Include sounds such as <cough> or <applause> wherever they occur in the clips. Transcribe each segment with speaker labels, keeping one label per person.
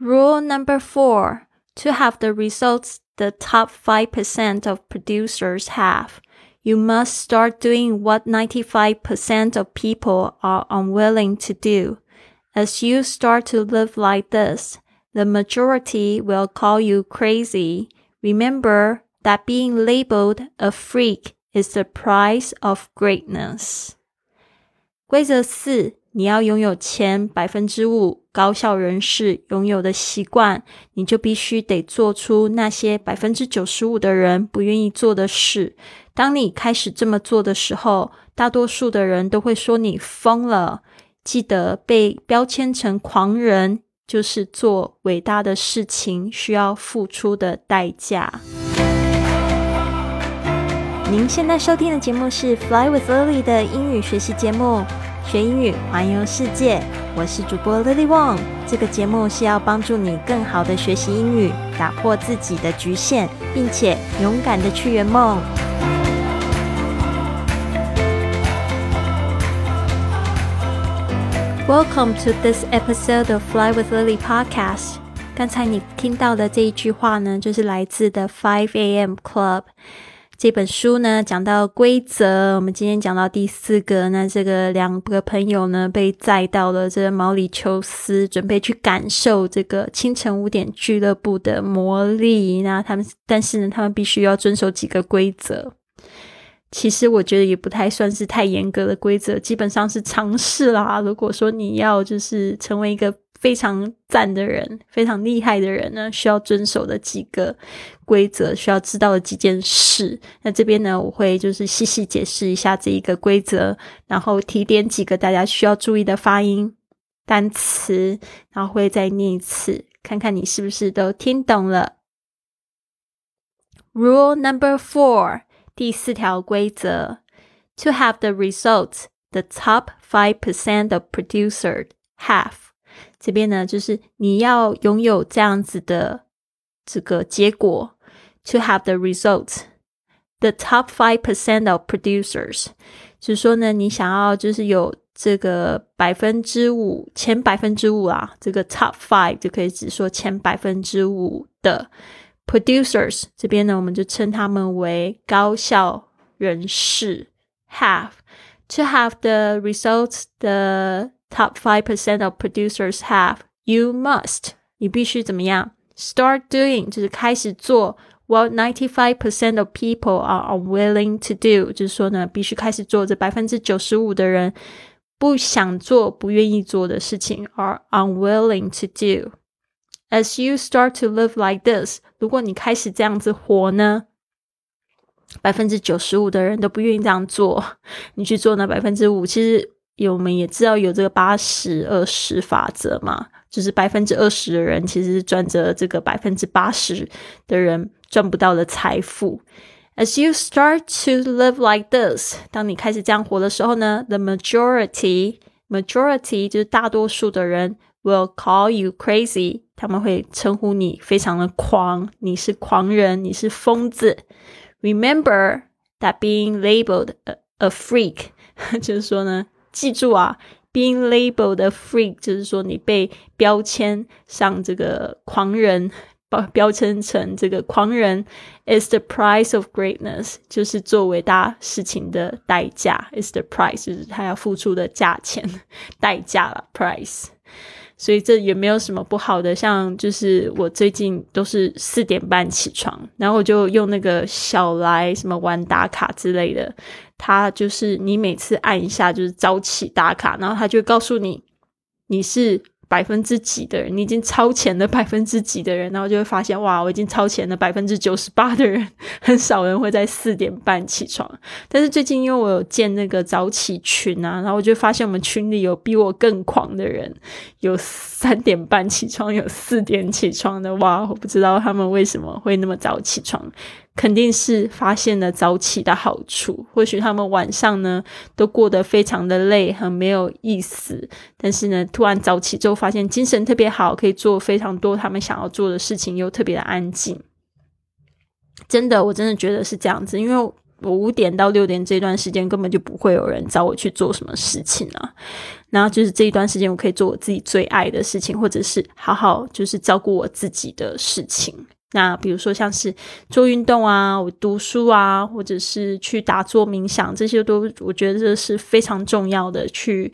Speaker 1: Rule number four to have the results the top 5% of producers have, you must start doing what 95% of people are unwilling to do. As you start to live like this, the majority will call you crazy. Remember that being labeled a freak is the price of greatness. 规则四， 你要拥有前百分之五高效人士拥有的习惯，你就必须得做出那些百分之九十五的人不愿意做的事。当你开始这么做的时候，大多数的人都会说你疯了。记得被标签成狂人，就是做伟大的事情需要付出的代价。您现在收听的节目是《Fly with Lily》的英语学习节目，学英语环游世界。我是主播 Lily Wong。这个节目是要帮助你更好的学习英语，打破自己的局限，并且勇敢的去圆梦。Welcome to this episode of Fly with Lily podcast。刚才你听到的这一句话呢，就是来自的 Five A.M. Club。这本书呢讲到规则，我们今天讲到第四个。那这个两个朋友呢被载到了这个毛里求斯，准备去感受这个清晨五点俱乐部的魔力。那他们，但是呢，他们必须要遵守几个规则。其实我觉得也不太算是太严格的规则，基本上是尝试啦。如果说你要就是成为一个。非常赞的人，非常厉害的人呢，需要遵守的几个规则，需要知道的几件事。那这边呢，我会就是细细解释一下这一个规则，然后提点几个大家需要注意的发音单词，然后会再念一次，看看你是不是都听懂了。Rule number four，第四条规则：To have the results the top five percent of producers have。这边呢，就是你要拥有这样子的这个结果，to have the result。The top five percent of producers，就是说呢，你想要就是有这个百分之五前百分之五啊，这个 top five 就可以指说前百分之五的 producers。这边呢，我们就称他们为高效人士。Have to have the results the top 5% of producers have, you must 你必须怎么样？Start doing 就是开始做 what 95% of people are unwilling to do，就是说呢，必须开始做这百分之九十五的人不想做、不愿意做的事情，are unwilling to do。As you start to live like this，如果你开始这样子活呢，百分之九十五的人都不愿意这样做，你去做那百分之五，其实 有我们也知道有这个八十二十法则嘛，就是百分之二十的人其实是赚着这个百分之八十的人赚不到的财富。As you start to live like this，当你开始这样活的时候呢，the majority majority 就是大多数的人 will call you crazy，他们会称呼你非常的狂，你是狂人，你是疯子。Remember that being labeled a, a freak，就是说呢。记住啊，being labeled a freak 就是说你被标签上这个狂人，标标签成这个狂人，is the price of greatness 就是做伟大事情的代价，is the price 就是他要付出的价钱，代价了，price。所以这也没有什么不好的，像就是我最近都是四点半起床，然后我就用那个小来什么玩打卡之类的，它就是你每次按一下就是早起打卡，然后它就告诉你你是。百分之几的人，你已经超前了百分之几的人，然后就会发现，哇，我已经超前了百分之九十八的人，很少人会在四点半起床。但是最近因为我有建那个早起群啊，然后我就发现我们群里有比我更狂的人，有三点半起床，有四点起床的，哇，我不知道他们为什么会那么早起床。肯定是发现了早起的好处，或许他们晚上呢都过得非常的累，很没有意思。但是呢，突然早起之后，发现精神特别好，可以做非常多他们想要做的事情，又特别的安静。真的，我真的觉得是这样子，因为我五点到六点这段时间根本就不会有人找我去做什么事情啊。然后就是这一段时间，我可以做我自己最爱的事情，或者是好好就是照顾我自己的事情。那比如说像是做运动啊，我读书啊，或者是去打坐冥想，这些都我觉得这是非常重要的，去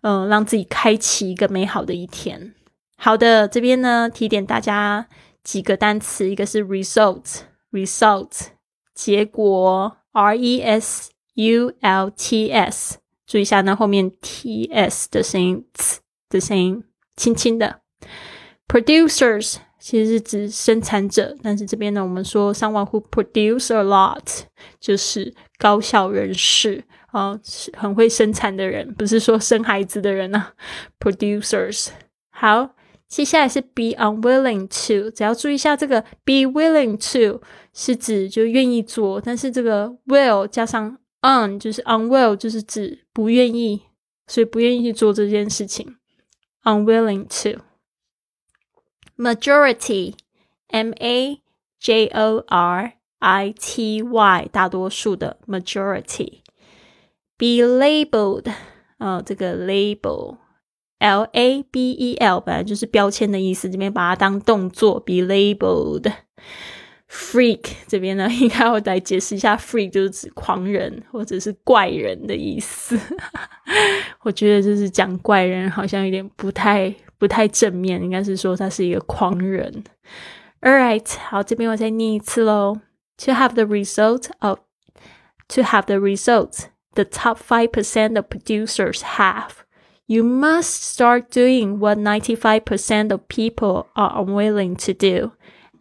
Speaker 1: 嗯让自己开启一个美好的一天。好的，这边呢提点大家几个单词，一个是 result，result 结果，r e s u l t s，注意一下呢后面 t s 的声音的声音，轻轻的，producers。其实是指生产者，但是这边呢，我们说 someone who produce a lot 就是高效人士啊，是很会生产的人，不是说生孩子的人啊。<laughs> Producers 好，接下来是 be unwilling to，只要注意一下这个 be willing to 是指就愿意做，但是这个 will 加上 un 就是 unwill 就是指不愿意，所以不愿意去做这件事情。Unwilling to。majority, M A J O R I T Y，大多数的 majority。be labeled，哦，这个 label，L A B E L 本来就是标签的意思，这边把它当动作，be labeled。freak 这边呢，应该要来解释一下，freak <laughs> 就是指狂人或者是怪人的意思。我觉得就是讲怪人好像有点不太 <laughs> 不太正面，应该是说他是一个狂人。All right，好，这边我再念一次喽。To have the result of to have the results the top five percent of producers have. You must start doing what 95% of people are unwilling to do.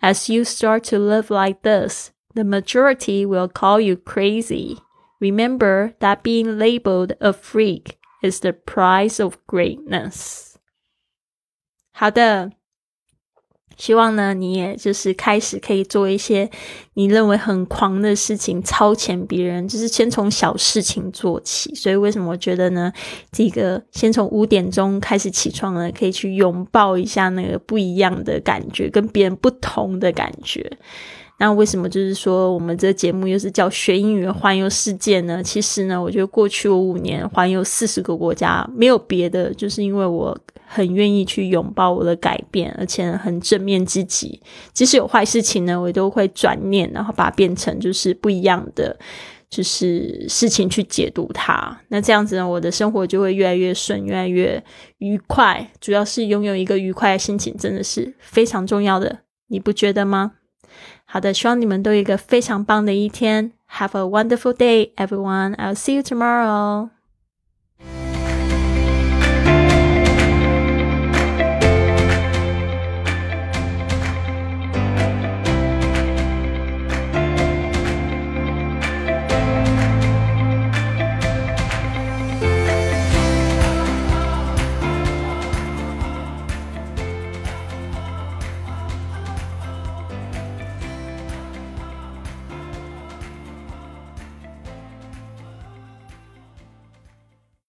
Speaker 1: As you start to live like this, the majority will call you crazy. Remember that being labeled a freak is the price of greatness. 好的，希望呢，你也就是开始可以做一些你认为很狂的事情，超前别人，就是先从小事情做起。所以为什么我觉得呢？这个先从五点钟开始起床呢，可以去拥抱一下那个不一样的感觉，跟别人不同的感觉。那为什么就是说我们这节目又是叫学英语环游世界呢？其实呢，我觉得过去我五年环游四十个国家，没有别的，就是因为我。很愿意去拥抱我的改变，而且很正面积极。即使有坏事情呢，我都会转念，然后把它变成就是不一样的，就是事情去解读它。那这样子呢，我的生活就会越来越顺，越来越愉快。主要是拥有一个愉快的心情，真的是非常重要的，你不觉得吗？好的，希望你们都有一个非常棒的一天。Have a wonderful day, everyone. I'll see you tomorrow.